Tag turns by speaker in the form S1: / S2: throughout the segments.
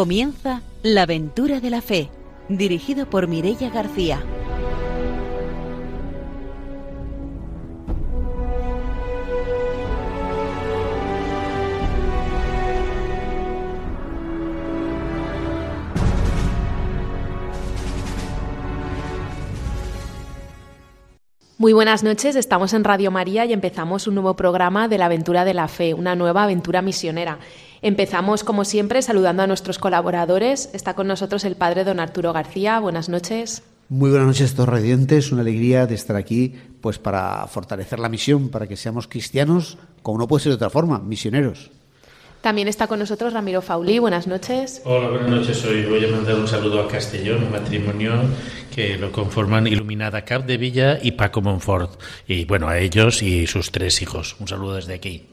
S1: Comienza La aventura de la fe, dirigido por Mirella García.
S2: Muy buenas noches, estamos en Radio María y empezamos un nuevo programa de la aventura de la fe, una nueva aventura misionera. Empezamos, como siempre, saludando a nuestros colaboradores. Está con nosotros el padre don Arturo García. Buenas noches.
S3: Muy buenas noches, todos radiantes. Una alegría de estar aquí, pues para fortalecer la misión, para que seamos cristianos, como no puede ser de otra forma, misioneros.
S2: También está con nosotros Ramiro Faulí. Buenas noches.
S4: Hola, buenas noches. Hoy voy a mandar un saludo a Castellón, un matrimonio que lo conforman Iluminada Cap de Villa y Paco Monfort. Y bueno, a ellos y sus tres hijos. Un saludo desde aquí.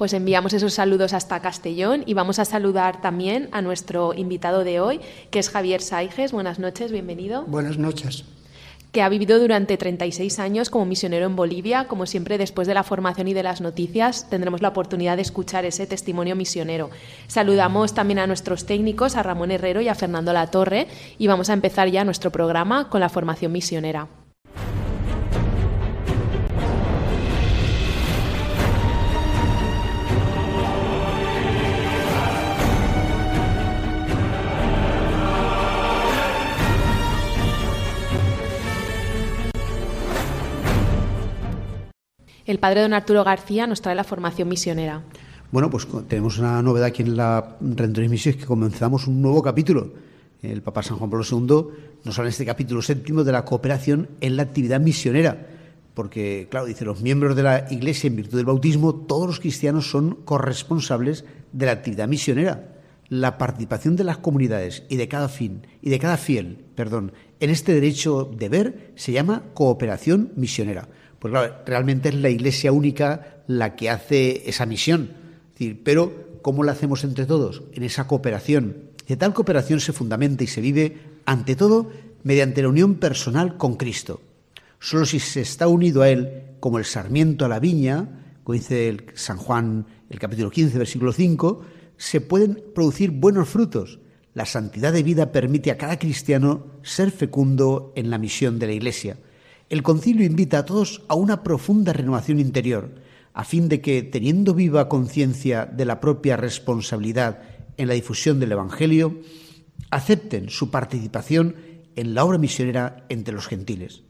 S2: Pues enviamos esos saludos hasta Castellón y vamos a saludar también a nuestro invitado de hoy, que es Javier Saiges. Buenas noches, bienvenido.
S5: Buenas noches
S2: que ha vivido durante 36 años como misionero en Bolivia. Como siempre, después de la formación y de las noticias, tendremos la oportunidad de escuchar ese testimonio misionero. Saludamos también a nuestros técnicos, a Ramón Herrero y a Fernando Latorre, y vamos a empezar ya nuestro programa con la formación misionera. El padre don Arturo García nos trae la formación misionera.
S3: Bueno, pues tenemos una novedad aquí en la Rentoris Misiones que comenzamos un nuevo capítulo. El Papa San Juan Pablo II nos habla en este capítulo séptimo de la cooperación en la actividad misionera. Porque, claro, dice, los miembros de la Iglesia en virtud del bautismo, todos los cristianos son corresponsables de la actividad misionera. La participación de las comunidades y de cada fin y de cada fiel, perdón, en este derecho de ver se llama cooperación misionera. Pues claro, realmente es la Iglesia única la que hace esa misión. pero ¿cómo la hacemos entre todos? En esa cooperación. De tal cooperación se fundamenta y se vive, ante todo, mediante la unión personal con Cristo. Solo si se está unido a Él, como el sarmiento a la viña, como dice San Juan, el capítulo 15, versículo 5, se pueden producir buenos frutos. La santidad de vida permite a cada cristiano ser fecundo en la misión de la Iglesia. El concilio invita a todos a una profunda renovación interior, a fin de que, teniendo viva conciencia de la propia responsabilidad en la difusión del Evangelio, acepten su participación en la obra misionera entre los gentiles.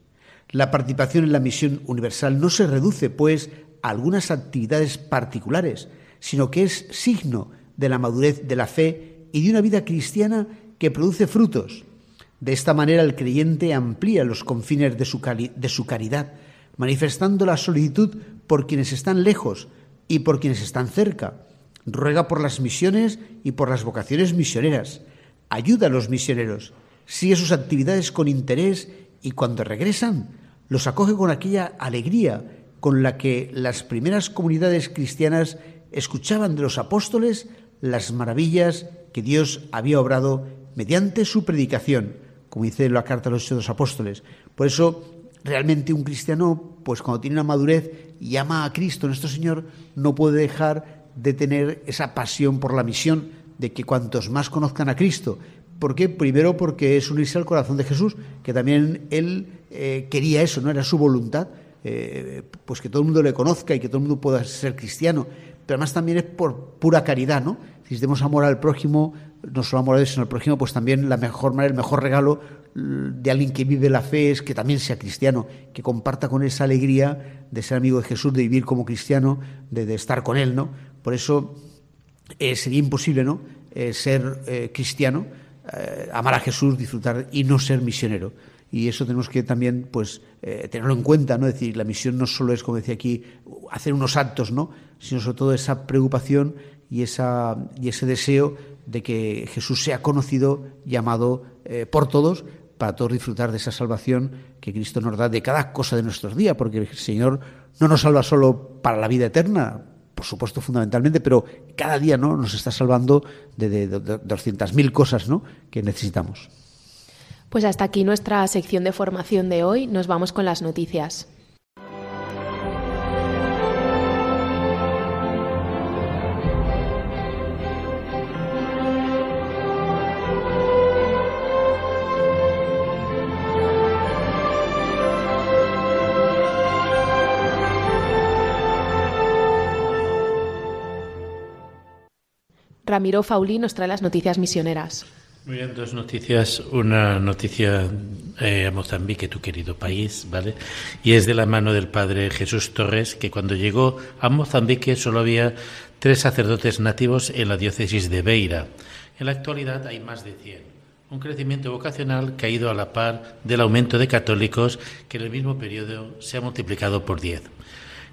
S3: La participación en la misión universal no se reduce, pues, a algunas actividades particulares, sino que es signo de la madurez de la fe y de una vida cristiana que produce frutos, de esta manera el creyente amplía los confines de su, de su caridad, manifestando la solicitud por quienes están lejos y por quienes están cerca. Ruega por las misiones y por las vocaciones misioneras. Ayuda a los misioneros. Sigue sus actividades con interés y cuando regresan los acoge con aquella alegría con la que las primeras comunidades cristianas escuchaban de los apóstoles las maravillas que Dios había obrado mediante su predicación como dice la carta de los dos apóstoles. Por eso, realmente un cristiano, pues cuando tiene una madurez y ama a Cristo, nuestro Señor, no puede dejar de tener esa pasión por la misión de que cuantos más conozcan a Cristo. ¿Por qué? Primero porque es unirse al corazón de Jesús, que también él eh, quería eso, no era su voluntad, eh, pues que todo el mundo le conozca y que todo el mundo pueda ser cristiano. Pero además también es por pura caridad, ¿no? Si demos amor al prójimo, no solo amor a Dios, sino al prójimo, pues también la mejor manera, el mejor regalo de alguien que vive la fe es que también sea cristiano, que comparta con esa alegría de ser amigo de Jesús, de vivir como cristiano, de, estar con Él, ¿no? Por eso eh, sería imposible, ¿no? Eh, ser eh, cristiano, amar a Jesús, disfrutar y no ser misionero. Y eso tenemos que también, pues, tenerlo en cuenta, ¿no? Es decir, la misión no solo es, como decía aquí, hacer unos actos, ¿no? Sino sobre todo esa preocupación y, esa, y ese deseo de que Jesús sea conocido, llamado eh, por todos, para todos disfrutar de esa salvación que Cristo nos da de cada cosa de nuestros días, porque el Señor no nos salva solo para la vida eterna, por supuesto fundamentalmente, pero cada día ¿no? nos está salvando de, de, de 200.000 cosas ¿no? que necesitamos.
S2: Pues hasta aquí nuestra sección de formación de hoy. Nos vamos con las noticias. Ramiro Fauli nos trae las noticias misioneras.
S4: Muy bien, dos noticias. Una noticia eh, a Mozambique, tu querido país, ¿vale? Y es de la mano del padre Jesús Torres, que cuando llegó a Mozambique solo había tres sacerdotes nativos en la diócesis de Beira. En la actualidad hay más de 100. Un crecimiento vocacional que ha ido a la par del aumento de católicos que en el mismo periodo se ha multiplicado por 10.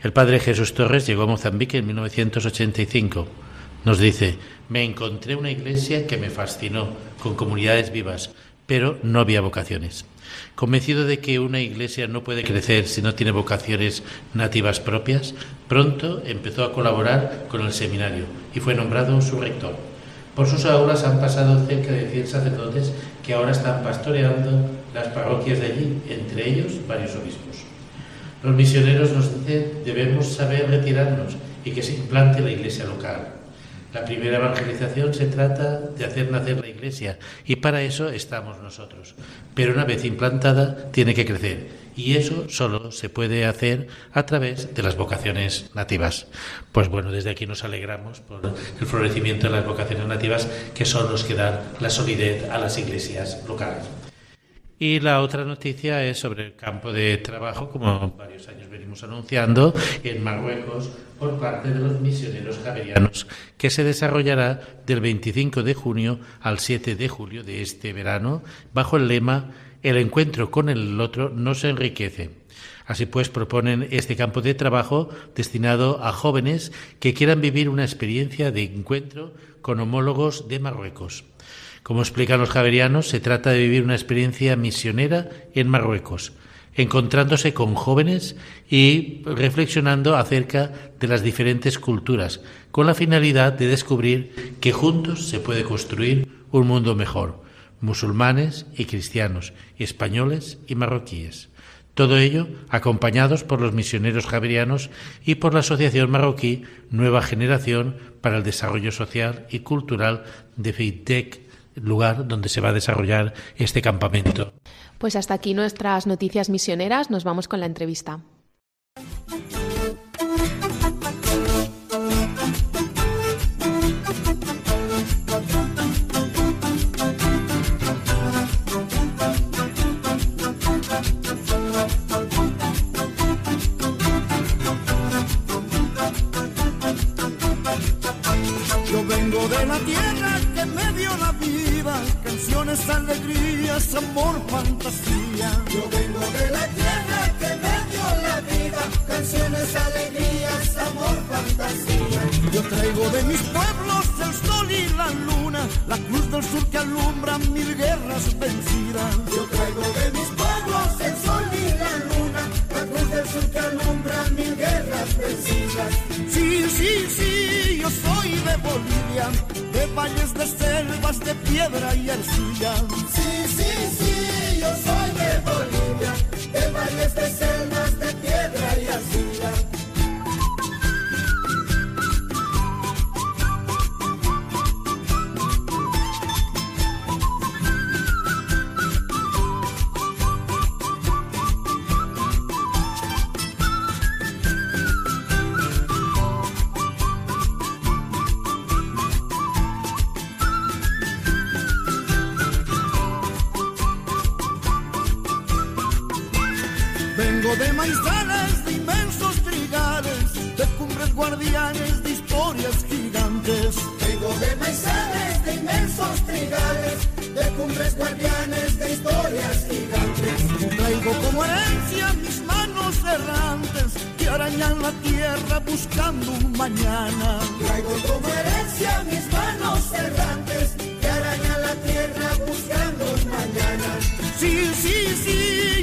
S4: El padre Jesús Torres llegó a Mozambique en 1985 nos dice, me encontré una iglesia que me fascinó, con comunidades vivas, pero no había vocaciones. Convencido de que una iglesia no puede crecer si no tiene vocaciones nativas propias, pronto empezó a colaborar con el seminario y fue nombrado su rector. Por sus aulas han pasado cerca de 100 sacerdotes que ahora están pastoreando las parroquias de allí, entre ellos varios obispos. Los misioneros nos dicen debemos saber retirarnos y que se implante la iglesia local. La primera evangelización se trata de hacer nacer la iglesia y para eso estamos nosotros. Pero una vez implantada tiene que crecer y eso solo se puede hacer a través de las vocaciones nativas. Pues bueno, desde aquí nos alegramos por el florecimiento de las vocaciones nativas que son los que dan la solidez a las iglesias locales. Y la otra noticia es sobre el campo de trabajo, como varios años venimos anunciando, en Marruecos por parte de los misioneros javerianos, que se desarrollará del 25 de junio al 7 de julio de este verano, bajo el lema El encuentro con el otro no se enriquece. Así pues, proponen este campo de trabajo destinado a jóvenes que quieran vivir una experiencia de encuentro con homólogos de Marruecos. Como explican los javerianos, se trata de vivir una experiencia misionera en Marruecos, encontrándose con jóvenes y reflexionando acerca de las diferentes culturas, con la finalidad de descubrir que juntos se puede construir un mundo mejor, musulmanes y cristianos, españoles y marroquíes. Todo ello acompañados por los misioneros javerianos y por la Asociación Marroquí Nueva Generación para el Desarrollo Social y Cultural de FITEC lugar donde se va a desarrollar este campamento.
S2: Pues hasta aquí nuestras noticias misioneras. Nos vamos con la entrevista.
S5: Canciones, alegrías, amor, fantasía. Yo vengo de la tierra que me dio la vida, canciones, alegrías, amor, fantasía. Yo traigo de mis pueblos el sol y la luna, la cruz del sur que alumbra de piedra y arcilla.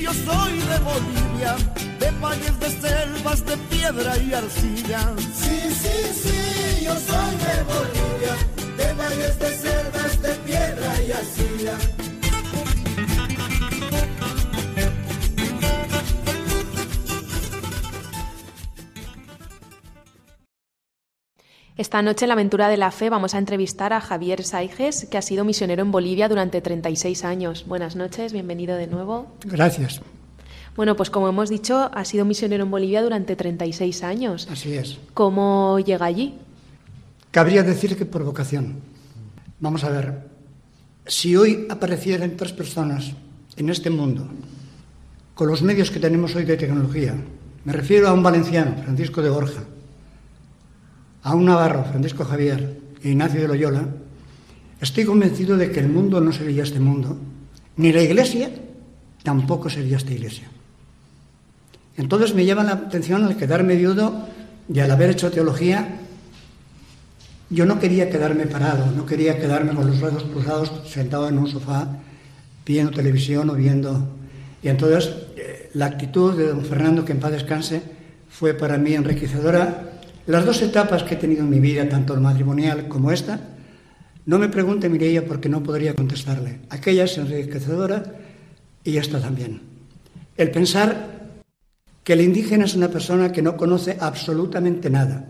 S5: Yo soy de Bolivia, de valles, de selvas, de piedra y arcilla. Sí, sí, sí, yo soy de Bolivia, de valles, de selvas, de piedra y arcilla.
S2: Esta noche en la aventura de la fe vamos a entrevistar a Javier Saiges, que ha sido misionero en Bolivia durante 36 años. Buenas noches, bienvenido de nuevo.
S6: Gracias.
S2: Bueno, pues como hemos dicho, ha sido misionero en Bolivia durante 36 años.
S6: Así es.
S2: ¿Cómo llega allí?
S6: cabría decir que por vocación. Vamos a ver, si hoy aparecieran tres personas en este mundo, con los medios que tenemos hoy de tecnología, me refiero a un valenciano, Francisco de Borja, a un navarro, Francisco Javier, e Ignacio de Loyola, estoy convencido de que el mundo no sería este mundo, ni la iglesia tampoco sería esta iglesia. Entonces me llama la atención al quedarme viudo y al haber hecho teología, yo no quería quedarme parado, no quería quedarme con los brazos cruzados sentado en un sofá viendo televisión o viendo... Y entonces eh, la actitud de don Fernando, que en paz descanse, fue para mí enriquecedora. Las dos etapas que he tenido en mi vida, tanto el matrimonial como esta, no me pregunte Mireia porque no podría contestarle. Aquella es enriquecedora y esta también. El pensar que el indígena es una persona que no conoce absolutamente nada.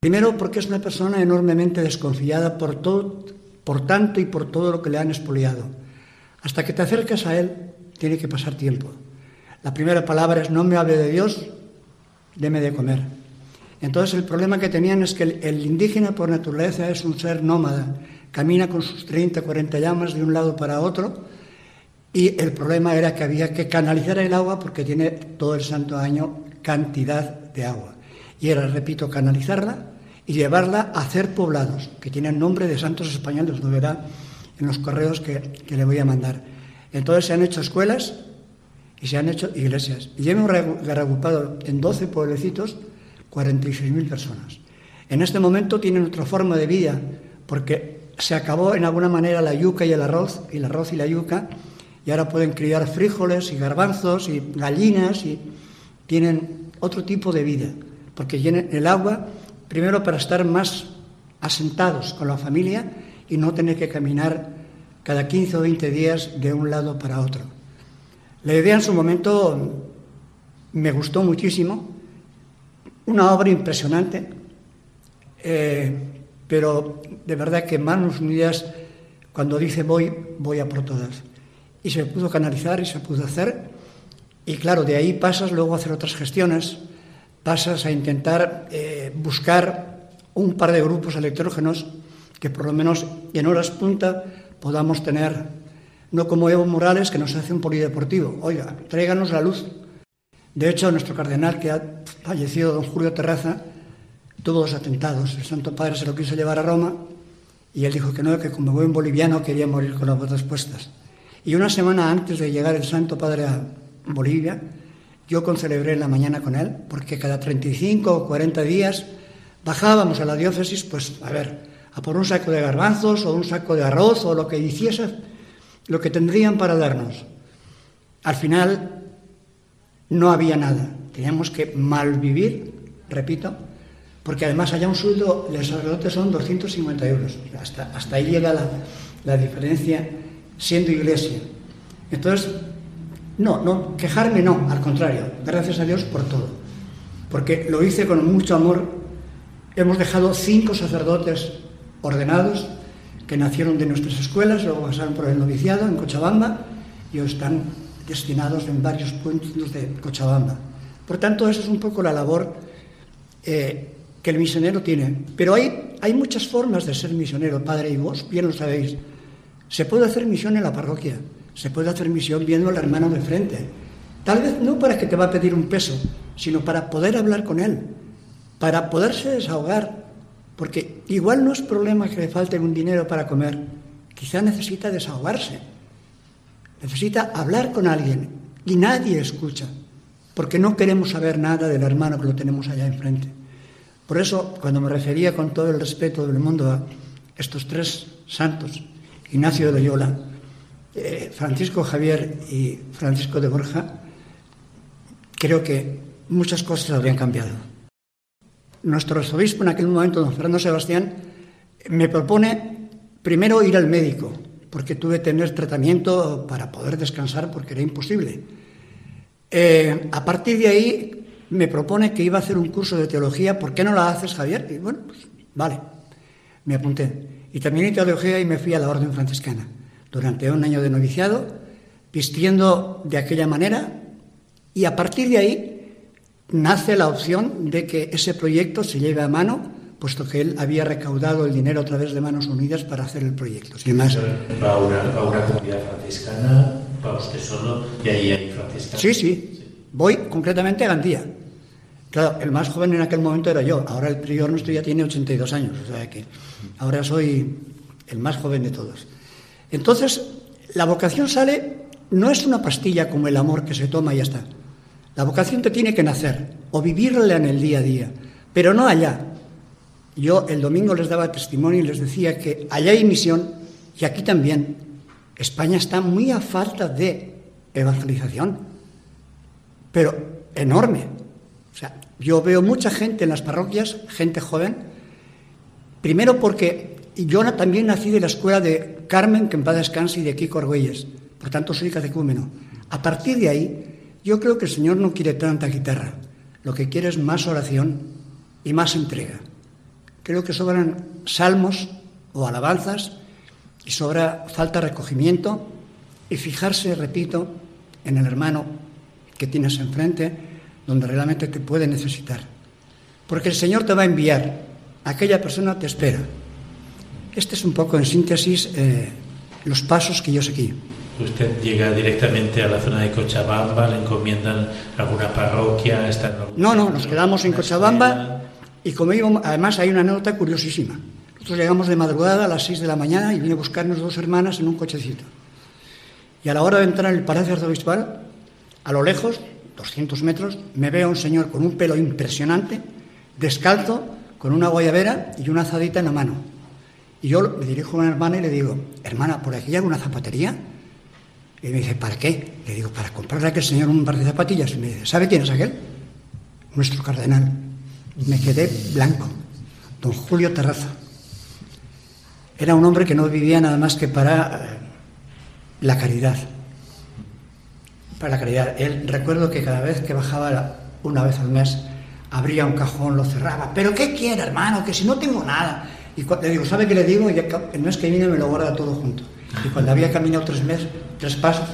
S6: Primero porque es una persona enormemente desconfiada por, todo, por tanto y por todo lo que le han expoliado. Hasta que te acercas a él, tiene que pasar tiempo. La primera palabra es no me hable de Dios, deme de comer. Entonces el problema que tenían es que el, indígena por naturaleza es un ser nómada, camina con sus 30, 40 llamas de un lado para otro, y el problema era que había que canalizar el agua porque tiene todo el santo año cantidad de agua. Y era, repito, canalizarla y llevarla a hacer poblados, que tienen nombre de santos españoles, lo verá en los correos que, que le voy a mandar. Entonces se han hecho escuelas y se han hecho iglesias. Y hemos reagrupado en 12 pueblecitos 46.000 personas. En este momento tienen otra forma de vida, porque se acabó en alguna manera la yuca y el arroz, y el arroz y la yuca, y ahora pueden criar frijoles y garbanzos y gallinas y tienen otro tipo de vida, porque tienen el agua primero para estar más asentados con la familia y no tener que caminar cada 15 o 20 días de un lado para otro. La idea en su momento me gustó muchísimo, una obra impresionante, eh, pero de verdad que Manos Unidas, cuando dice voy, voy a por todas y se pudo canalizar y se pudo hacer. Y claro, de ahí pasas luego a hacer otras gestiones, pasas a intentar eh, buscar un par de grupos electrógenos que por lo menos en horas punta podamos tener, no como Evo Morales que nos hace un polideportivo, oiga, tráiganos la luz. De hecho, nuestro cardenal que ha fallecido, don Julio Terraza, tuvo dos atentados. El Santo Padre se lo quiso llevar a Roma y él dijo que no, que como buen boliviano quería morir con las botas puestas. Y una semana antes de llegar el Santo Padre a Bolivia, yo concelebré la mañana con él, porque cada 35 o 40 días bajábamos a la diócesis, pues a ver, a por un saco de garbanzos o un saco de arroz o lo que hiciese, lo que tendrían para darnos. Al final no había nada, teníamos que malvivir, repito, porque además allá un sueldo, los sacerdotes son 250 euros, hasta, ahí llega la, la diferencia siendo iglesia. Entonces, no, no, quejarme no, al contrario, gracias a Dios por todo. Porque lo hice con mucho amor. Hemos dejado cinco sacerdotes ordenados que nacieron de nuestras escuelas, luego pasaron por el noviciado en Cochabamba y están destinados en varios puntos de Cochabamba. Por tanto, esa es un poco la labor eh, que el misionero tiene. Pero hay, hay muchas formas de ser misionero, padre, y vos bien lo sabéis. Se puede hacer misión en la parroquia, se puede hacer misión viendo al hermano de frente. Tal vez no para que te va a pedir un peso, sino para poder hablar con él, para poderse desahogar, porque igual no es problema que le falte un dinero para comer, quizá necesita desahogarse, necesita hablar con alguien y nadie escucha, porque no queremos saber nada del hermano que lo tenemos allá enfrente. Por eso, cuando me refería con todo el respeto del mundo a estos tres santos, Ignacio de Loyola, eh, Francisco Javier y Francisco de Borja, creo que muchas cosas habrían cambiado. Nuestro arzobispo en aquel momento, don Fernando Sebastián, me propone primero ir al médico, porque tuve que tener tratamiento para poder descansar porque era imposible. Eh, a partir de ahí me propone que iba a hacer un curso de teología, ¿por qué no la haces, Javier? Y bueno, pues vale, me apunté. Y también en teología y me fui a la orden franciscana. Durante un año de noviciado, vistiendo de aquella manera, y a partir de ahí nace la opción de que ese proyecto se lleve a mano puesto que él había recaudado el dinero a través de Manos Unidas para hacer el proyecto. Sin más.
S4: ¿Va a una, a una comunidad franciscana? ¿Va usted solo? ¿Y ahí hay franciscanos?
S6: Sí, sí. Voy concretamente a Gandía. Claro, el más joven en aquel momento era yo. Ahora el prior nuestro ya tiene 82 años. O sea que ahora soy el más joven de todos. Entonces, la vocación sale, no es una pastilla como el amor que se toma y ya está. La vocación te tiene que nacer o vivirla en el día a día, pero no allá. Yo el domingo les daba testimonio y les decía que allá hay misión y aquí también. España está muy a falta de evangelización, pero enorme. O sea, yo veo mucha gente en las parroquias, gente joven, primero porque yo también nací de la escuela de Carmen, que en paz descanse, y de Kiko Argüelles, por tanto soy catecúmeno. A partir de ahí, yo creo que el Señor no quiere tanta guitarra, lo que quiere es más oración y más entrega. Creo que sobran salmos o alabanzas y sobra falta recogimiento y fijarse, repito, en el hermano que tienes enfrente, donde realmente te puede necesitar. Porque el Señor te va a enviar, aquella persona te espera. Este es un poco, en síntesis, eh, los pasos que yo seguí.
S4: Usted llega directamente a la zona de Cochabamba, le encomiendan alguna parroquia, está en
S6: No, no, nos quedamos en Cochabamba. Y como íbamos, además hay una anécdota curiosísima. Nosotros llegamos de madrugada a las 6 de la mañana y vine a buscarnos dos hermanas en un cochecito. Y a la hora de entrar en el Palacio Arzobispal, a lo lejos, 200 metros, me veo a un señor con un pelo impresionante, descalzo, con una guayabera y una azadita en la mano. Y yo me dirijo a una hermana y le digo, hermana, ¿por aquí hay alguna zapatería? Y me dice, ¿para qué? Le digo, para comprarle a aquel señor un par de zapatillas. Y me dice, ¿sabe quién es aquel? Nuestro cardenal. Me quedé blanco. Don Julio Terraza. Era un hombre que no vivía nada más que para eh, la caridad. Para la caridad. Él, recuerdo que cada vez que bajaba una vez al mes, abría un cajón, lo cerraba. ¿Pero qué quiere, hermano? Que si no tengo nada. Y le digo, ¿sabe qué le digo? Y el mes que viene me lo guarda todo junto. Y cuando había caminado tres meses, tres pasos,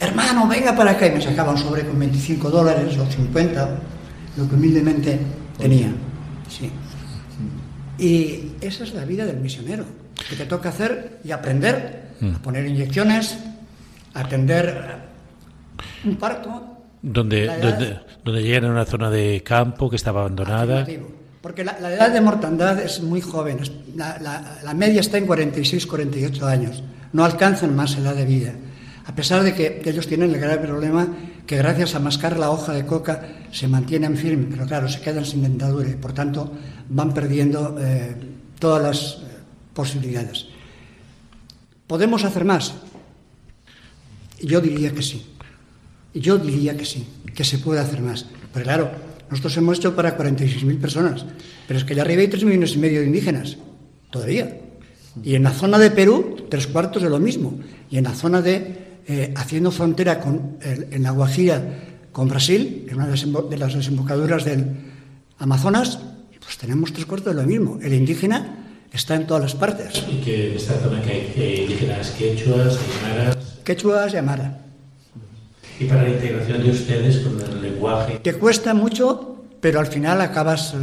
S6: hermano, venga para acá. Y me sacaba un sobre con 25 dólares o 50, lo que humildemente tenía. Sí. Y esa es la vida del misionero, que te toca hacer y aprender a poner inyecciones, a atender un parto.
S4: Donde, donde, donde llegan a una zona de campo que estaba abandonada.
S6: Porque la, la edad de mortandad es muy joven, la, la- la media está en 46, 48 años, no alcanzan más edad de vida. A pesar de que ellos tienen el grave problema que gracias a mascar la hoja de coca se mantienen firmes, pero claro, se quedan sin dentadura y por tanto van perdiendo eh, todas las eh, posibilidades. ¿Podemos hacer más? Yo diría que sí. Yo diría que sí, que se puede hacer más. Pero claro, nosotros hemos hecho para 46.000 personas, pero es que allá arriba hay 3 millones y medio de indígenas, todavía. Y en la zona de Perú, tres cuartos de lo mismo. Y en la zona de, eh, haciendo frontera con, en la Guajira con Brasil, en una de las desembocaduras del Amazonas, pues tenemos tres cuartos de lo mismo. El indígena está en todas las partes.
S4: Y que en esta zona que hay eh, indígenas quechuas, aymaras.
S6: Quechua y amara.
S4: Y para la integración de ustedes con el lenguaje.
S6: Te cuesta mucho, pero al final acabas, eh,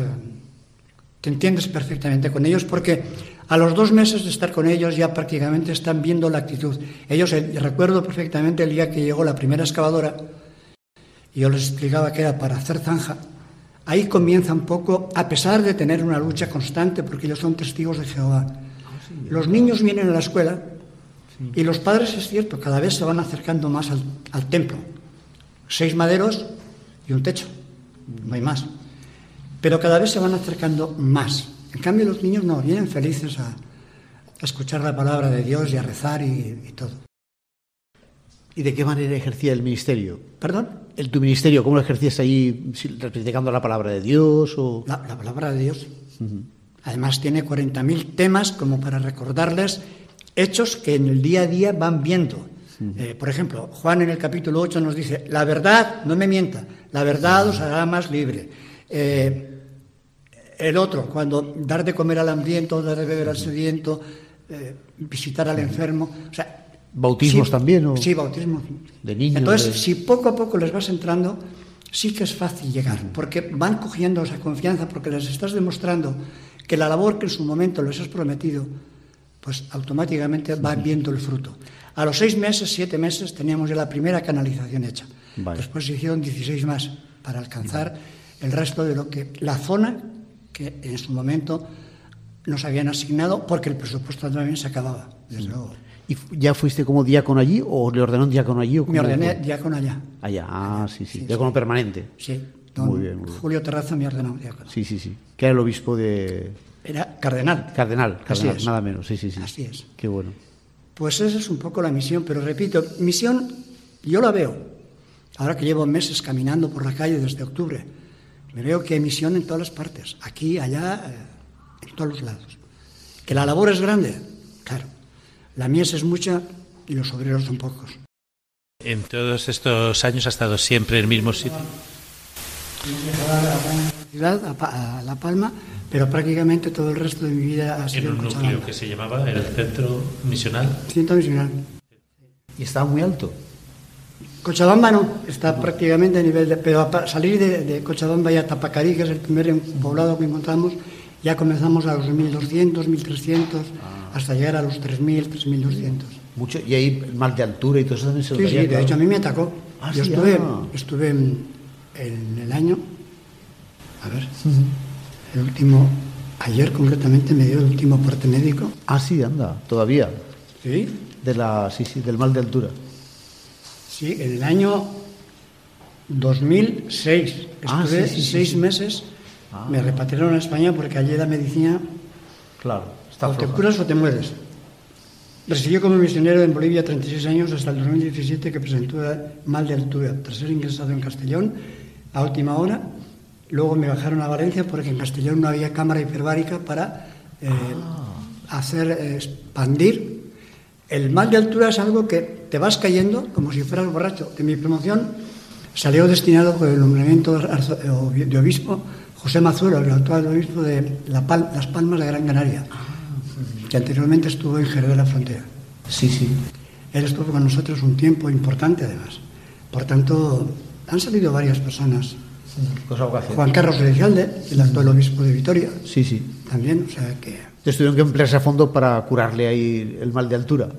S6: te entiendes perfectamente con ellos porque a los dos meses de estar con ellos ya prácticamente están viendo la actitud. Ellos, eh, recuerdo perfectamente el día que llegó la primera excavadora y yo les explicaba que era para hacer zanja. Ahí comienza un poco, a pesar de tener una lucha constante, porque ellos son testigos de Jehová. Los niños vienen a la escuela y los padres, es cierto, cada vez se van acercando más al, al templo. Seis maderos y un techo, no hay más. Pero cada vez se van acercando más. En cambio, los niños no, vienen felices a, a escuchar la palabra de Dios y a rezar y, y todo.
S3: ¿Y de qué manera ejercía el ministerio?
S6: ¿Perdón?
S3: ¿El, ¿Tu ministerio cómo lo ejercías ahí, predicando la palabra de Dios? O...
S6: La, la palabra de Dios. Además, tiene 40.000 temas como para recordarles hechos que en el día a día van viendo. Eh, por ejemplo, Juan en el capítulo 8 nos dice, la verdad, no me mienta, la verdad os hará más libre. Eh, el otro, cuando dar de comer al hambriento, dar de beber al sediento, eh, visitar al enfermo. O sea,
S3: ¿Bautismos
S6: sí-
S3: también, o?
S6: Sí, bautismos.
S3: De niños,
S6: Entonces,
S3: de-
S6: si poco a poco les vas entrando, sí que es fácil llegar, porque van cogiendo esa confianza, porque les estás demostrando que la labor que en su momento les has prometido, pues automáticamente va viendo el fruto. A los seis meses, siete meses, teníamos ya la primera canalización hecha.
S3: Vale.
S6: Después se hicieron 16 más para alcanzar el resto de lo que la zona que en su momento nos habían asignado, porque el presupuesto también se acababa, desde luego.
S3: ¿Y ya fuiste como diácono allí o le ordenó un diácono allí? O
S6: Me ordené diácono allá.
S3: Allá, ah, sí, sí.
S6: Sí,
S3: diácono permanente.
S6: Sí, don
S3: Muy bien, muy bien.
S6: Julio Terrazo me ordenó diácono.
S3: Sí, sí, sí. Que era el obispo de
S6: Era cardenal.
S3: Cardenal, cardenal, nada menos. Sí, sí, sí.
S6: Así es.
S3: Qué bueno.
S6: Pues esa es un poco la misión, pero repito, misión yo la veo. Ahora que llevo meses caminando por la calle desde octubre, me veo que hay misión en todas las partes, aquí, allá, eh, en todos los lados. Que la labor es grande, claro. La mies es mucha y los obreros son pocos.
S4: En todos estos años ha estado siempre en el mismo sitio.
S6: Ciudad, a, La Palma, pero prácticamente todo el resto de mi vida ha
S4: En
S6: sido
S4: un
S6: en
S4: núcleo
S6: Cochabamba.
S4: que se llamaba el Centro Misional.
S6: Ciento misional.
S3: Y estaba muy alto.
S6: Cochabamba no, está prácticamente a nivel de... Pero para salir de, de Cochabamba y a Tapacarí, que es el primer poblado que encontramos, ya comenzamos a los 1200, 1300, hasta llegar a los 3000, 3200.
S3: Mucho, y ahí el mal de altura y todo eso también se lo
S6: Sí, sí, de
S3: claro.
S6: hecho a mí me atacó.
S3: Ah,
S6: Yo
S3: sí,
S6: estuve,
S3: ah.
S6: estuve en, en el año, a ver, el último, ayer concretamente me dio el último parte médico.
S3: Ah, sí, anda, todavía.
S6: Sí,
S3: De la, sí, sí, del mal de altura.
S6: Sí, en el año 2006.
S3: Ah,
S6: Estuve
S3: sí, sí,
S6: seis
S3: sí.
S6: meses,
S3: Ah.
S6: me repatriaron a España porque allí la medicina
S3: Claro, está
S6: o te curas o te mueres. Residió como misionero en Bolivia 36 años hasta el 2017 que presentó mal de altura tras ser ingresado en Castellón a última hora. Luego me bajaron a Valencia porque en Castellón no había cámara hiperbárica para eh, hacer eh, expandir. El mal de altura es algo que te vas cayendo como si fueras borracho. En mi promoción salió destinado con el nombramiento de arzo- de obispo José Mazuelo, el actual obispo de Las Palmas de Gran Canaria, que anteriormente estuvo en Jerez de la Frontera.
S3: Sí, sí.
S6: Él estuvo con nosotros un tiempo importante, además. Por tanto, han salido varias personas.
S3: Cosa.
S6: Juan Carlos Elizalde, el actual obispo de Vitoria,
S3: Sí, sí.
S6: también, o sea que...
S3: Entonces tuvieron que emplearse a fondo para curarle ahí el mal de altura.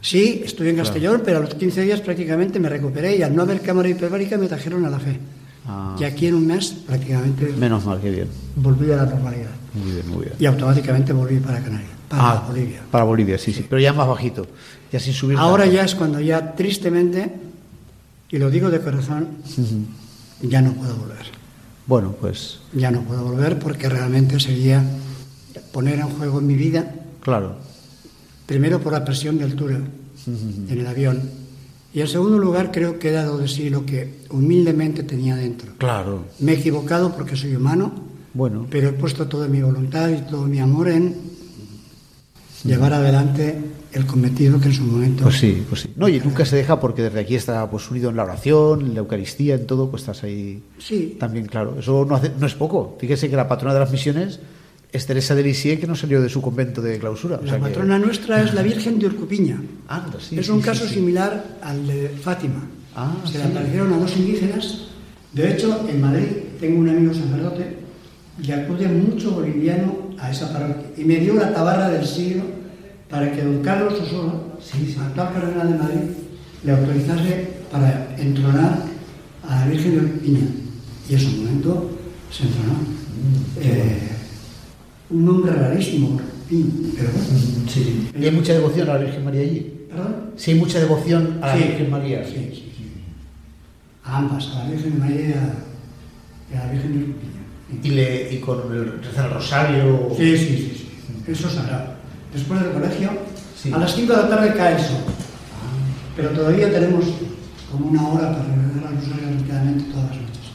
S6: Sí, estuve en Castellón, pero a los 15 días prácticamente me recuperé y al no haber cámara hiperbárica me trajeron a la fe.
S3: Ah.
S6: Y aquí en un mes prácticamente
S3: Menos mal, que bien.
S6: volví a la normalidad.
S3: Muy bien, muy bien.
S6: Y automáticamente volví para Canarias, para
S3: Ah,
S6: Bolivia.
S3: Para Bolivia, sí, sí. Pero ya más bajito. Ya sin subir.
S6: Ahora ya es cuando ya tristemente, y lo digo de corazón, ya no puedo volver.
S3: Bueno, pues
S6: Ya no puedo volver porque realmente sería poner en juego mi vida,
S3: claro.
S6: primero por la presión de altura en el avión, y en segundo lugar creo que he dado de sí lo que humildemente tenía dentro.
S3: Claro.
S6: Me he equivocado porque soy humano,
S3: Bueno,
S6: pero he puesto toda mi voluntad y todo mi amor en llevar adelante el cometido que en su momento...
S3: pues sí, pues sí. No, y nunca se deja porque desde aquí está pues unido en la oración, en la Eucaristía, en todo, pues estás ahí
S6: Sí,
S3: también, claro. Eso no, hace- no es poco. Fíjese que la patrona de las misiones es Teresa de Lisieux, que no salió de su convento de clausura. O
S6: la
S3: que-
S6: patrona nuestra es la Virgen de Urcupiña.
S3: Anda, sí,
S6: es un
S3: sí,
S6: caso
S3: sí.
S6: similar al de Fátima.
S3: Ah,
S6: Se le aparecieron a dos indígenas. De hecho, en Madrid tengo un amigo sacerdote y acude mucho boliviano a esa parroquia. Y me dio la tabarra del siglo para que don Carlos Osoro, actual cardenal de Madrid, le autorizase para entronar a la Virgen de Urcupiña. Y en su momento se entronó. Eh, un nombre rarísimo, pero bueno.
S3: Sí. ¿Y hay mucha devoción a la Virgen María allí?
S6: ¿Perdón?
S3: Sí, hay mucha devoción a la
S6: Sí.
S3: Virgen María.
S6: Sí, sí, sí. A ambas, a la Virgen María y a, la Virgen de Urcupiña.
S3: Y, le, y con el rezar el rosario.
S6: Sí, sí, sí, sí. Eso es sagrado. Después del colegio, a las 5 de la tarde cae el sol. Pero todavía tenemos como una hora para rezar el rosario tranquilamente todas las noches.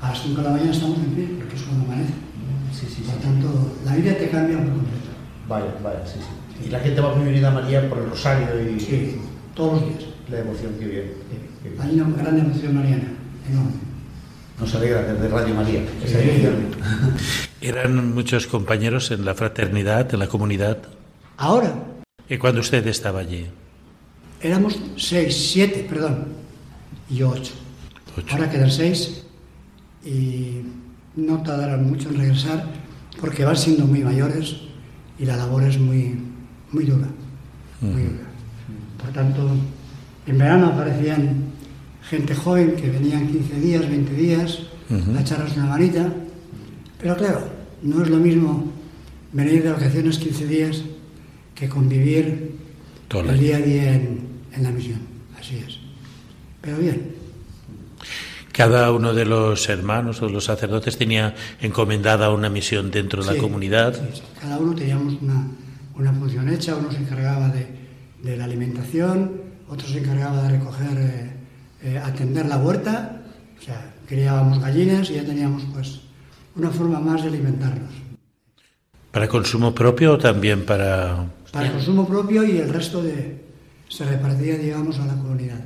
S6: A las 5 de la mañana estamos en pie, porque es cuando amanece.
S3: Sí, sí,
S6: Por
S3: sí.
S6: tanto, la vida te cambia por completo.
S3: Vaya, vaya, sí, sí. Y la gente va muy unida a María por el rosario y
S6: Sí, todos los días.
S3: la devoción, qué bien. qué bien.
S6: Hay una gran devoción mariana, enorme.
S3: Nos alegra desde Radio María. esa.
S4: Eran muchos compañeros en la fraternidad, en la comunidad.
S6: Ahora,
S4: Y cuando usted estaba allí,
S6: Éramos seis, siete, perdón, y yo ocho.
S4: Ocho.
S6: Ahora quedan seis y no tardarán mucho en regresar porque van siendo muy mayores y la labor es muy, muy dura. Muy dura. Por tanto, en verano aparecían gente joven que venían 15 días, 20 días a echarnos una manita, pero claro, no es lo mismo venir de vacaciones 15 días que convivir
S4: Todo el
S6: día a día en, en la misión. Así es. Pero bien,
S4: Cada uno de los hermanos o de los sacerdotes tenía encomendada una misión dentro de la comunidad.
S6: sí, sí. Cada uno teníamos una, una función hecha, uno se encargaba de, de la alimentación, otro se encargaba de recoger, eh, eh, atender la huerta, o sea, criábamos gallinas y ya teníamos pues una forma más de alimentarnos.
S4: ¿Para consumo propio o también para...?
S6: Para consumo propio y el resto de, se repartía, digamos, a la comunidad.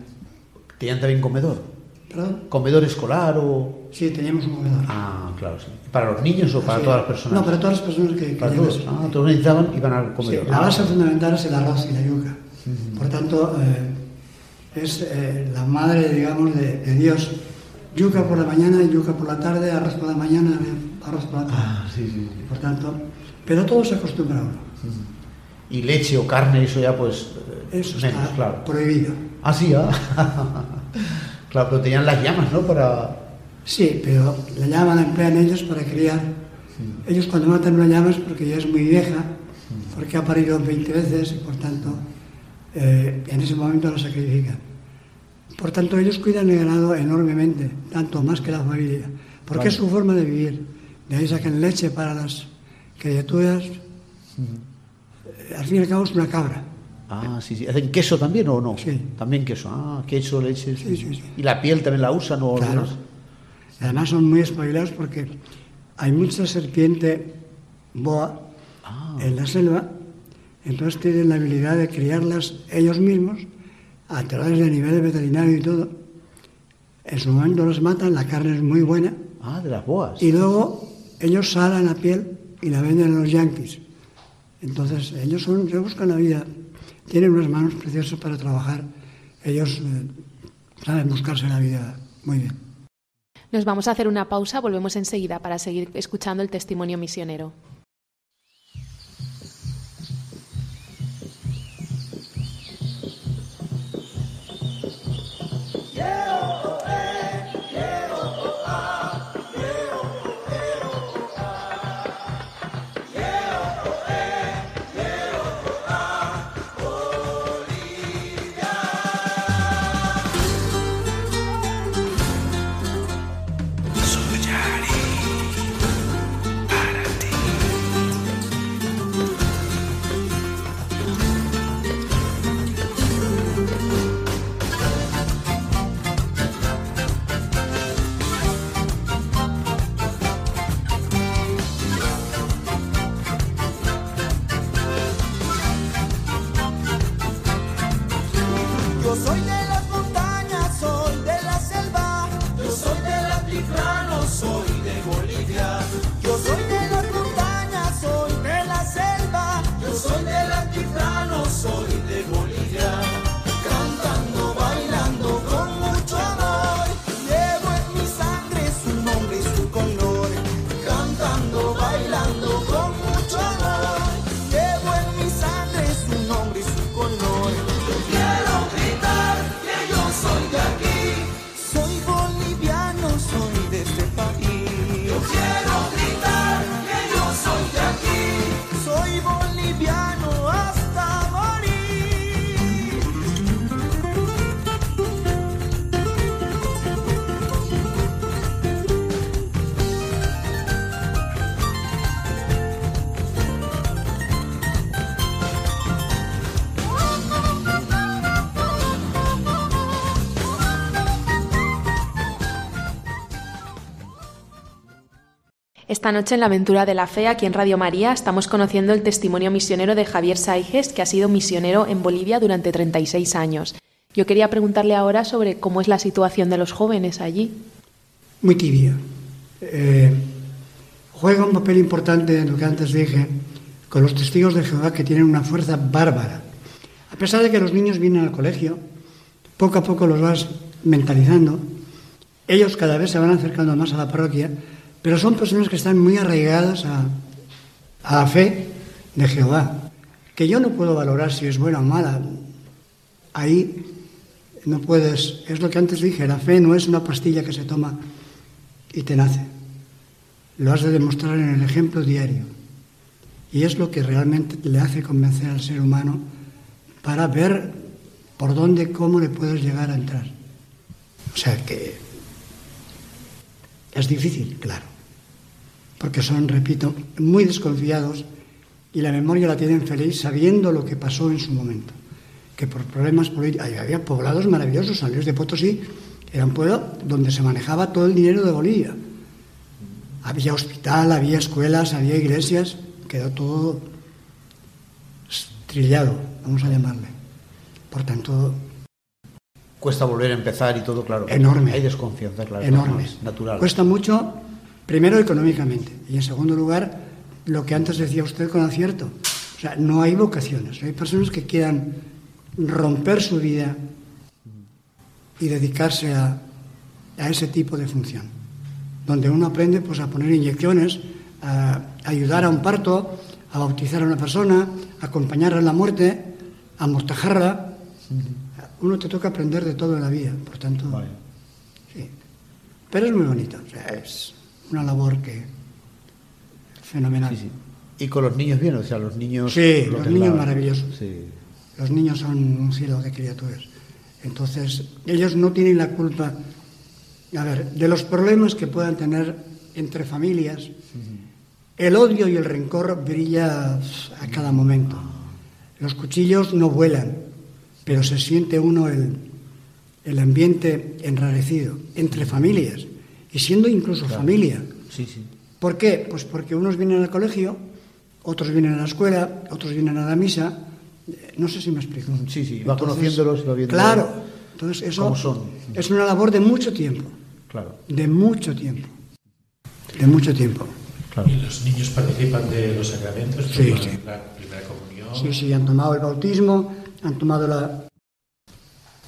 S3: ¿Tenían también comedor?
S6: ¿Perdón?
S3: ¿Comedor escolar o...?
S6: Sí, teníamos un comedor.
S3: Ah, claro, sí. ¿Para los niños o para
S6: Sí.
S3: todas las personas?
S6: No, para todas las personas que, que
S3: Para todos. Ah, todos necesitaban iban al
S6: Sí,
S3: comedor.
S6: la
S3: Ah,
S6: base fundamental es el arroz y la yuca. Por tanto, eh, es eh, la madre, digamos, de, de Dios. Yuca por la mañana, yuca por la tarde, arroz por la mañana, arroz por la tarde.
S3: Ah, sí, sí, sí.
S6: Por tanto, pero todo se acostumbra a uno.
S3: Y leche o carne, eso ya pues... eh,
S6: Eso
S3: menos,
S6: está
S3: claro.
S6: prohibido.
S3: Ah, sí, ah. claro, pero tenían las llamas, ¿no? Para...
S6: Sí, pero la llama la emplean ellos para criar. Ellos cuando matan una llama es porque ya es muy vieja, porque ha parido 20 veces y por tanto eh, en ese momento la sacrifican. Por tanto ellos cuidan el ganado enormemente, tanto más que la familia, porque es su forma de vivir. De ahí sacan leche para las criaturas. Eh, Al fin y al cabo es una cabra.
S3: Ah, sí, sí. ¿Hacen queso también o no?
S6: Sí.
S3: También queso. Ah, queso, leche.
S6: Sí, sí, sí.
S3: ¿Y la piel también la usan o
S6: Claro. Además son muy espabilados porque hay mucha serpiente boa
S3: Ah.
S6: en la selva, entonces tienen la habilidad de criarlas ellos mismos a través de nivel veterinario y todo. En su momento las matan, la carne es muy buena
S3: Ah, de las boas.
S6: y luego ellos salan la piel y la venden a los yanquis. Entonces ellos son, se buscan la vida, tienen unas manos preciosas para trabajar, ellos eh, saben buscarse la vida muy bien.
S2: Nos vamos a hacer una pausa, volvemos enseguida para seguir escuchando el testimonio misionero.
S5: sonho.
S2: Esta noche en la aventura de la fe, aquí en Radio María, estamos conociendo el testimonio misionero de Javier Saiges, que ha sido misionero en Bolivia durante 36 años. Yo quería preguntarle ahora sobre cómo es la situación de los jóvenes allí.
S6: muy tibia. Eh, juega un papel importante en lo que antes dije con los testigos de Jehová que tienen una fuerza bárbara. A pesar de que los niños vienen al colegio, poco a poco los vas mentalizando, ellos cada vez se van acercando más a la parroquia, pero son personas que están muy arraigadas a, la fe de Jehová, que yo no puedo valorar si es buena o mala. Ahí no puedes, es lo que antes dije, la fe no es una pastilla que se toma y te nace. Lo has de demostrar en el ejemplo diario. Y es lo que realmente le hace convencer al ser humano para ver por dónde, cómo le puedes llegar a entrar. O sea que es difícil, claro, porque son, repito, muy desconfiados y la memoria la tienen feliz sabiendo lo que pasó en su momento. Que por problemas políticos, había poblados maravillosos, San de Potosí era un pueblo donde se manejaba todo el dinero de Bolivia. Había hospital, había escuelas, había iglesias, quedó todo trillado, vamos a llamarle. Por tanto,
S3: Cuesta volver a empezar y todo, claro.
S6: Enorme.
S3: Hay desconfianza, claro.
S6: enorme.
S3: Natural.
S6: Cuesta mucho, primero económicamente, y en segundo lugar, lo que antes decía usted con acierto. O sea, no hay vocaciones. Hay personas que quieran romper su vida y dedicarse a, a ese tipo de función, donde uno aprende pues, a poner inyecciones, a ayudar a un parto, a bautizar a una persona, a acompañarla en la muerte, a amortajarla. Uno te toca aprender de todo en la vida, por tanto.
S3: Vale.
S6: Sí. Pero es muy bonito, o sea, es una labor que. fenomenal.
S3: Sí, sí. Y con los niños bien, o sea, los niños.
S6: Sí,
S3: lo
S6: los
S3: es
S6: niños
S3: la-
S6: maravillosos. Los niños son un cielo de criaturas. Entonces, ellos no tienen la culpa, a ver, de los problemas que puedan tener entre familias. El odio y el rencor brilla a cada momento. Los cuchillos no vuelan, pero se siente uno el, el ambiente enrarecido entre familias y siendo incluso familia.
S3: Sí, sí.
S6: ¿Por qué? Pues porque unos vienen al colegio, otros vienen a la escuela, otros vienen a la misa. Eh, No sé si me explico.
S3: Sí, sí, va conociéndolos y va viendo
S6: Claro. Entonces eso
S3: cómo son.
S6: es una labor de mucho tiempo,
S3: Claro,
S6: de mucho tiempo, de mucho tiempo.
S3: claro.
S4: ¿Y los niños participan de los sacramentos?
S6: Sí, sí.
S4: La primera comunión.
S6: Sí, sí, han tomado el bautismo, han tomado la,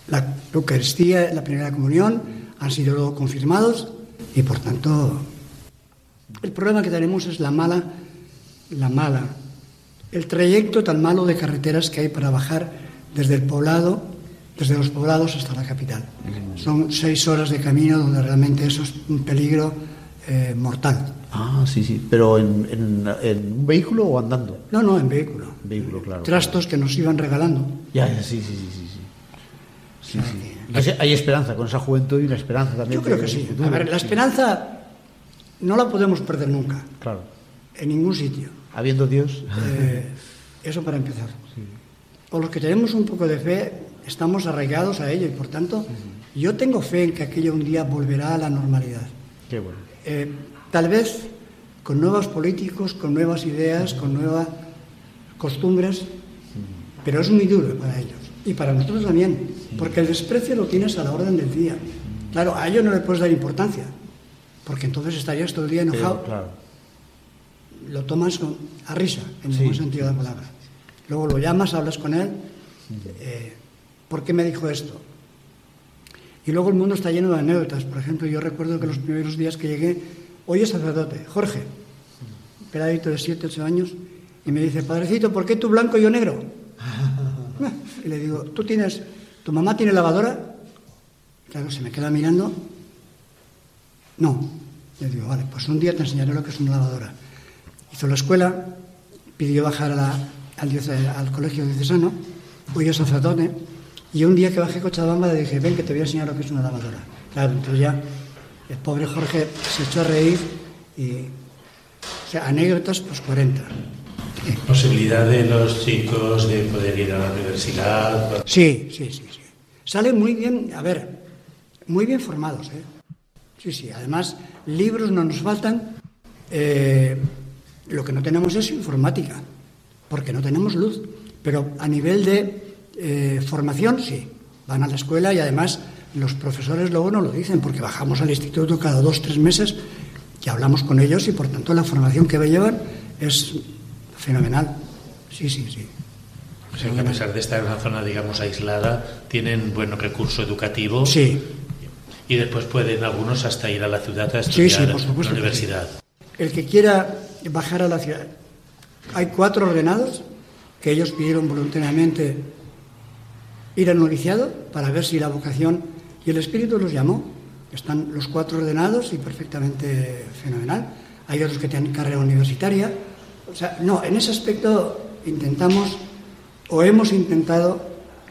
S6: la Eucaristía, la primera comunión, han sido luego confirmados y por tanto el problema que tenemos es la mala, la mala, el trayecto tan malo de carreteras que hay para bajar desde el poblado, desde los poblados hasta la capital. Son seis horas de camino donde realmente eso es un peligro eh, mortal.
S3: Ah, sí, sí. ¿Pero en, en- en un vehículo o andando?
S6: No, no, en vehículo.
S3: Vehículo, claro.
S6: Trastos que nos iban regalando.
S3: Ya, ya, sí, sí, sí, sí. sí. Sí, sí. Hay, hay esperanza, con esa juventud y una esperanza también.
S6: Yo creo que sí. A ver, la esperanza no la podemos perder nunca,
S3: Claro.
S6: en ningún sitio.
S3: Habiendo Dios.
S6: Eh, eso para empezar. O los que tenemos un poco de fe, estamos arraigados a ello y por tanto, yo tengo fe en que aquello un día volverá a la normalidad.
S3: Qué bueno.
S6: Eh, tal vez con nuevos políticos, con nuevas ideas, con nuevas costumbres, pero es muy duro para ellos y para nosotros también, porque el desprecio lo tienes a la orden del día. Claro, a ello no le puedes dar importancia, porque entonces estarías todo el día enojado,
S3: Claro.
S6: lo tomas con- a risa, en el
S3: Sí.
S6: buen sentido de la palabra. Luego lo llamas, hablas con él, eh, ¿por qué me dijo esto? Y luego el mundo está lleno de anécdotas. Por ejemplo, yo recuerdo que los primeros días que llegué, oye sacerdote, Jorge, peladito de 7, 8 años, y me dice, padrecito, ¿por qué tú blanco y yo negro? Y le digo, ¿tú tienes, tu mamá tiene lavadora? Claro, se me queda mirando. No. Le digo, vale, pues un día te enseñaré lo que es una lavadora. Hizo la escuela, pidió bajar a la- al, colegio diocesano, fui yo sacerdote, y un día que bajé Cochabamba le dije, ven que te voy a enseñar lo que es una lavadora. Claro, entonces ya el pobre Jorge se echó a reír y, o sea, anécdotas, pues 40.
S4: Posibilidad de los chicos de poder ir a la universidad.
S6: Sí, sí, sí, sí. Salen muy bien, a ver, muy bien formados, ¿eh? Sí, sí. Además, libros no nos faltan. Eh, lo que no tenemos es informática, porque no tenemos luz. Pero a nivel de eh, formación, sí. Van a la escuela y además los profesores luego nos lo dicen, porque bajamos al instituto cada dos, tres meses y hablamos con ellos y por tanto la formación que llevan es fenomenal. Sí, sí, sí.
S4: O sea, que a pesar de estar en una zona, digamos, aislada, tienen buen recurso educativo.
S6: Sí,
S4: Y después pueden algunos hasta ir a la ciudad a
S6: Sí,
S4: estudiar
S6: sí, por supuesto
S4: la
S6: sí.
S4: universidad.
S6: El que quiera bajar a la ciudad, Hay cuatro ordenados que ellos pidieron voluntariamente ir al noviciado para ver si la vocación y el Espíritu los llamó. Están los cuatro ordenados y perfectamente fenomenal. Hay otros que tienen carrera universitaria. O sea, no, en ese aspecto intentamos o hemos intentado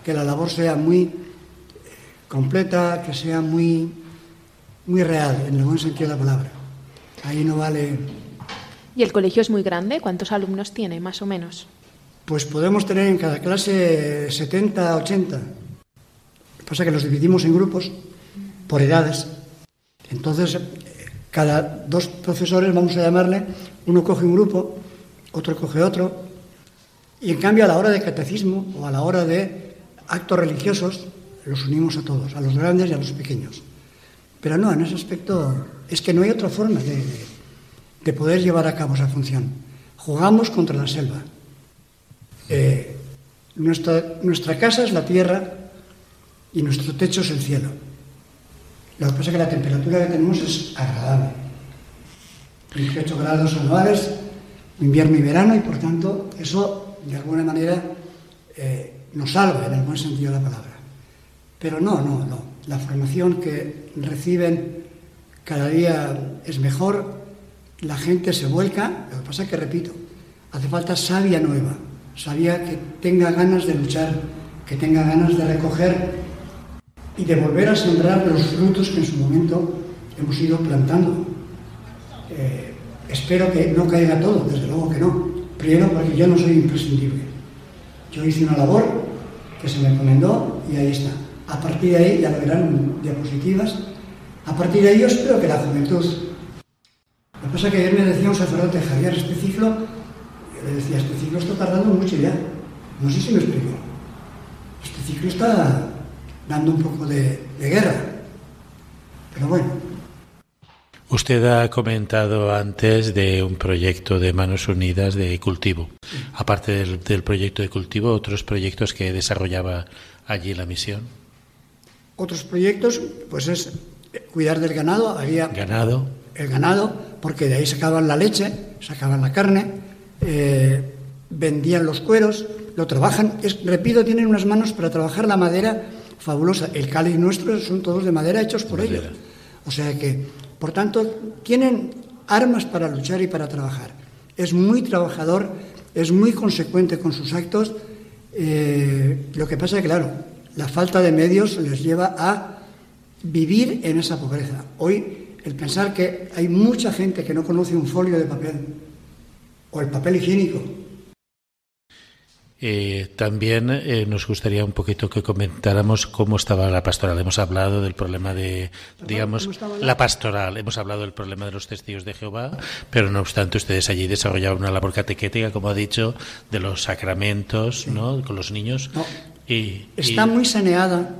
S6: que la labor sea muy eh, completa, que sea muy, muy real, en el buen sentido de la palabra. Ahí no vale.
S2: ¿Y el colegio es muy grande? ¿Cuántos alumnos tiene, más o menos?
S6: Pues podemos tener en cada clase 70, 80. Pasa que los dividimos en grupos por edades. Entonces, cada dos profesores, vamos a llamarle, uno coge un grupo, otro coge otro, y en cambio a la hora de catecismo o a la hora de actos religiosos, los unimos a todos, a los grandes y a los pequeños. Pero no, en ese aspecto es que no hay otra forma de, de poder llevar a cabo esa función. Jugamos contra la selva. Eh, nuestra, nuestra casa es la tierra y nuestro techo es el cielo. Lo que pasa es que la temperatura que tenemos es agradable. 18 grados anuales, invierno y verano, y por tanto eso de alguna manera eh, nos salva en el buen sentido de la palabra. Pero no, no, no. La formación que reciben cada día es mejor, la gente se vuelca, lo que pasa es que, repito, hace falta savia nueva, sabía que tenga ganas de luchar, que tenga ganas de recoger y de volver a sembrar los frutos que en su momento hemos ido plantando. Eh, espero que no caiga todo, desde luego que no. Primero porque yo no soy imprescindible. Yo hice una labor que se me encomendó y ahí está. A partir de ahí, ya verán diapositivas, a partir de ahí yo espero que la juventud... Lo que pasa es que ayer me decía un sacerdote, Javier, este ciclo le decía, este ciclo está tardando mucho ya. No sé si me explico. Este ciclo está dando un poco de, de guerra. Pero bueno.
S4: Usted ha comentado antes de un proyecto de Manos Unidas de cultivo. Aparte del, del, proyecto de cultivo, otros proyectos que desarrollaba allí la misión.
S6: Otros proyectos, pues es cuidar del ganado. Había
S4: ganado.
S6: El ganado, porque de ahí sacaban la leche, sacaban la carne, eh, vendían los cueros, lo trabajan, es, repito, tienen unas manos para trabajar la madera fabulosa. El cáliz nuestro son todos de madera hechos por ellos. O sea que, por tanto, tienen armas para luchar y para trabajar. Es muy trabajador, es muy consecuente con sus actos. Eh, lo que pasa es que, claro, la falta de medios les lleva a vivir en esa pobreza. Hoy, el pensar que hay mucha gente que no conoce un folio de papel, o el papel higiénico.
S4: Eh, también eh, nos gustaría un poquito que comentáramos cómo estaba la pastoral. Hemos hablado del problema de, digamos, la pastoral. Hemos hablado del problema de los testigos de Jehová, pero no obstante ustedes allí desarrollaban una labor catequética, como ha dicho, de los sacramentos, sí. ¿no? Con los niños.
S6: No.
S4: Y,
S6: Está
S4: y...
S6: muy saneada.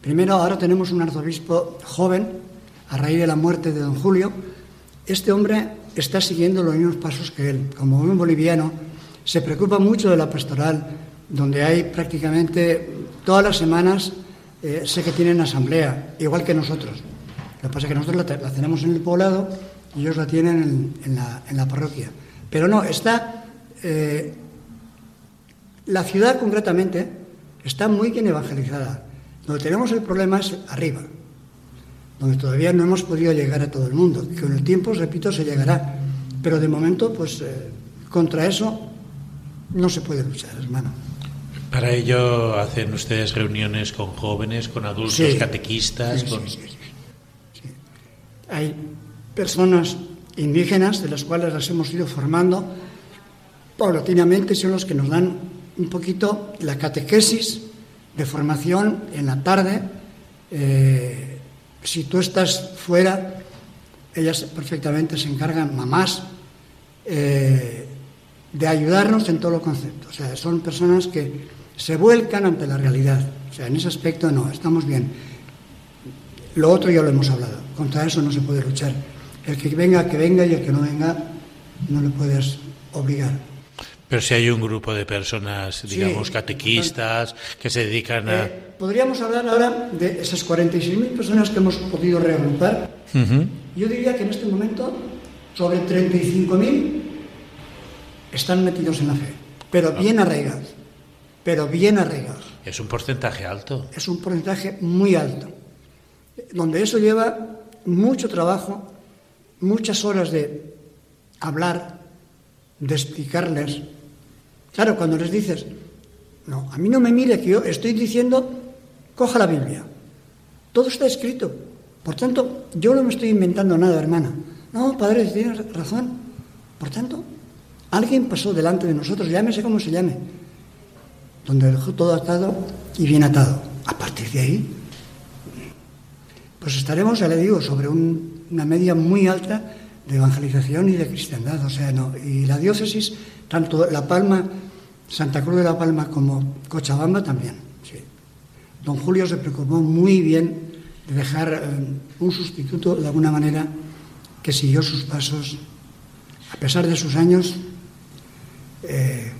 S6: Primero, ahora tenemos un arzobispo joven, a raíz de la muerte de don Julio. Este hombre está siguiendo los mismos pasos que él. Como buen boliviano, se preocupa mucho de la pastoral, donde hay prácticamente todas las semanas, eh, sé que tienen asamblea, igual que nosotros. Lo que pasa es que nosotros la, tenemos en el poblado y ellos la tienen en, la, parroquia. Pero no, está. Eh, la ciudad concretamente está muy bien evangelizada. Donde tenemos el problema es arriba, donde todavía no hemos podido llegar a todo el mundo. Con el tiempo, repito, se llegará. Pero de momento, pues eh, contra eso no se puede luchar, hermano.
S4: Para ello hacen ustedes reuniones con jóvenes, con adultos,
S6: Sí.
S4: catequistas,
S6: Sí,
S4: con...
S6: sí, sí, sí. Sí. Hay personas indígenas de las cuales las hemos ido formando paulatinamente, son los que nos dan un poquito la catequesis de formación en la tarde. Eh, si tú estás fuera, ellas perfectamente se encargan, mamás, eh, de ayudarnos en todos los conceptos. O sea, son personas que se vuelcan ante la realidad. O sea, en ese aspecto no, estamos bien. Lo otro ya lo hemos hablado. Contra eso no se puede luchar. El que venga, que venga, y el que no venga, no le puedes obligar.
S4: Pero si hay un grupo de personas, digamos,
S6: Sí,
S4: catequistas, que se dedican a...
S6: Eh, podríamos hablar ahora de esas 46.000 personas que hemos podido reagrupar. Yo diría que en este momento, sobre 35.000 están metidos en la fe, pero bien arraigados, pero bien arraigados.
S4: Es un porcentaje alto.
S6: Es un porcentaje muy alto, donde eso lleva mucho trabajo, muchas horas de hablar, de explicarles. Claro, cuando les dices, no, a mí no me mire que yo estoy diciendo, coja la Biblia. Todo está escrito. Por tanto, yo no me estoy inventando nada, hermana. No, padre, tienes razón. Por tanto, alguien pasó delante de nosotros, llámese como se llame, donde dejó todo atado y bien atado. A partir de ahí, pues estaremos, ya le digo, sobre una media muy alta de evangelización y de cristiandad. O sea, no. Y la diócesis, tanto La Palma, Santa Cruz de La Palma como Cochabamba también. Don Julio se preocupó muy bien de dejar eh, un sustituto de alguna manera que siguió sus pasos, a pesar de sus años. Eh,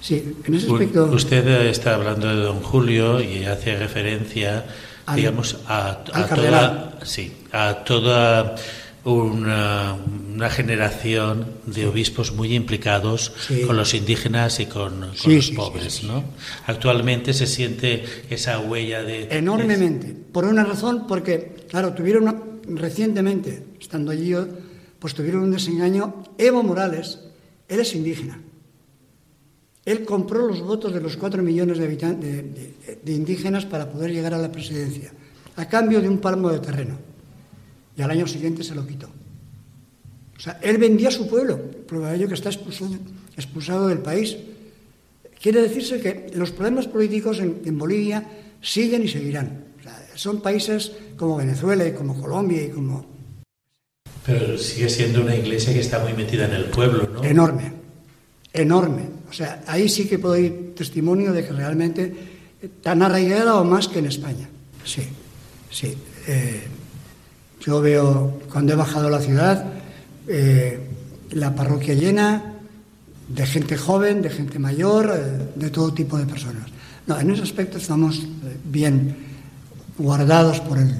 S6: sí, en ese aspecto.
S4: Usted está hablando de don Julio y hace referencia, digamos, a, toda, sí, a toda una, generación de obispos muy implicados con los indígenas y con, los pobres, ¿no? Actualmente se siente esa huella de...
S6: Enormemente. Por una razón, porque, claro, tuvieron recientemente, estando allí pues tuvieron un desengaño. Evo Morales, él es indígena. Él compró los votos de los cuatro millones de, de, indígenas para poder llegar a la presidencia, a cambio de un palmo de terreno. Y al año siguiente se lo quitó. O sea, él vendía a su pueblo, prueba de ello que está expulsado, expulsado, del país. Quiere decirse que los problemas políticos en Bolivia siguen y seguirán son países como Venezuela y como Colombia y como...
S4: Pero sigue siendo una iglesia que está muy metida en el pueblo, ¿no?
S6: Enorme, enorme. Sea, ahí sí que puedo ir testimonio de que realmente tan arraigada o más que en España. Sí, sí. Eh, yo veo, cuando he bajado la ciudad, eh, la parroquia llena de gente joven, de gente mayor, eh, de todo tipo de personas. No, en ese aspecto estamos bien guardados por el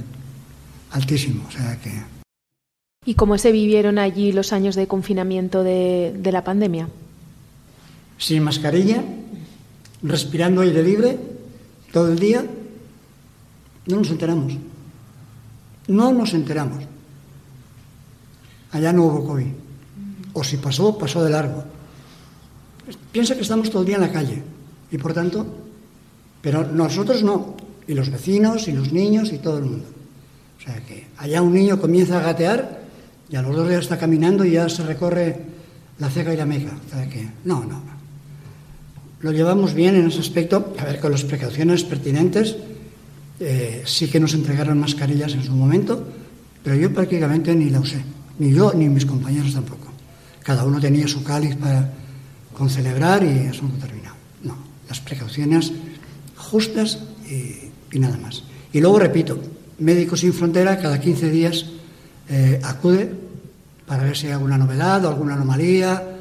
S6: Altísimo. O sea que...
S2: ¿Y cómo se vivieron allí los años de confinamiento de la pandemia?
S6: Sin mascarilla, respirando aire libre todo el día, no nos enteramos. No nos enteramos. Allá no hubo COVID. O si pasó, pasó de largo. Piensa que estamos todo el día en la calle y por tanto, pero nosotros no y los vecinos y los niños y todo el mundo. O sea que allá un niño comienza a gatear y a los dos días está caminando y ya se recorre la ceja y la meca. O sea que no, no. Lo llevamos bien en ese aspecto, a ver, con las precauciones pertinentes. Eh, sí que nos entregaron mascarillas en su momento, pero yo prácticamente ni la usé, ni yo ni mis compañeros tampoco. Cada uno tenía su cáliz para concelebrar y eso no terminado. No, las precauciones justas y, y nada más. Y luego, repito, Médicos Sin Frontera cada 15 días eh, acude para ver si hay alguna novedad o alguna anomalía.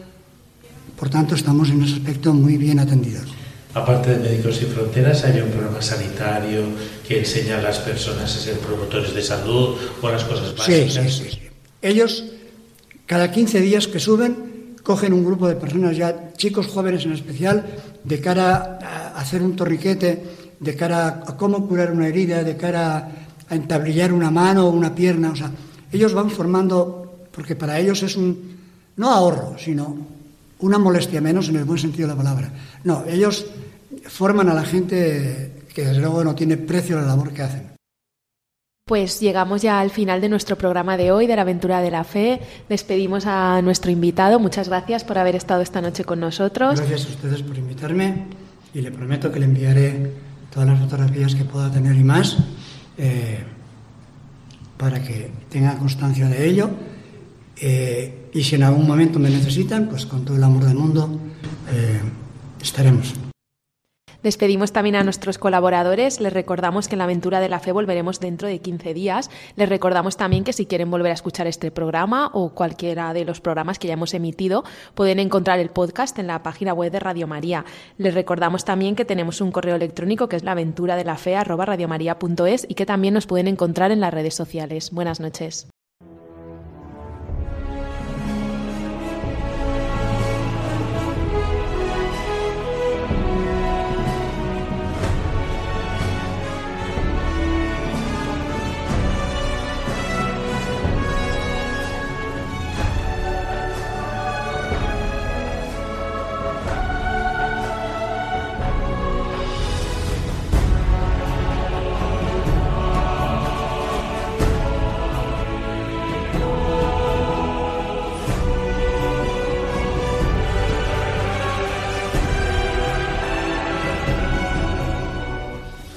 S6: Por tanto, estamos en ese aspecto muy bien atendidos.
S4: Aparte de Médicos Sin Fronteras, hay un programa sanitario que enseña a las personas a ser promotores de salud o las cosas básicas.
S6: Sí, sí, sí. Ellos, cada 15 días que suben, cogen un grupo de personas ya, chicos jóvenes en especial, de cara a hacer un torriquete de cara a cómo curar una herida, de cara a entablillar una mano o una pierna. O sea, ellos van formando, porque para ellos es un, no ahorro, sino una molestia menos en el buen sentido de la palabra. No, ellos forman a la gente que desde luego no tiene precio la labor que hacen.
S2: Pues llegamos ya al final de nuestro programa de hoy, de la aventura de la fe. Despedimos a nuestro invitado. Muchas gracias por haber estado esta noche con nosotros.
S6: Gracias a ustedes por invitarme y le prometo que le enviaré todas las fotografías que pueda tener y más, eh, para que tenga constancia de ello. Eh, y si en algún momento me necesitan, pues con todo el amor del mundo eh, estaremos.
S2: Despedimos también a nuestros colaboradores. Les recordamos que en la aventura de la fe volveremos dentro de 15 días. Les recordamos también que si quieren volver a escuchar este programa o cualquiera de los programas que ya hemos emitido, pueden encontrar el podcast en la página web de Radio María. Les recordamos también que tenemos un correo electrónico que es la aventura y que también nos pueden encontrar en las redes sociales. Buenas noches.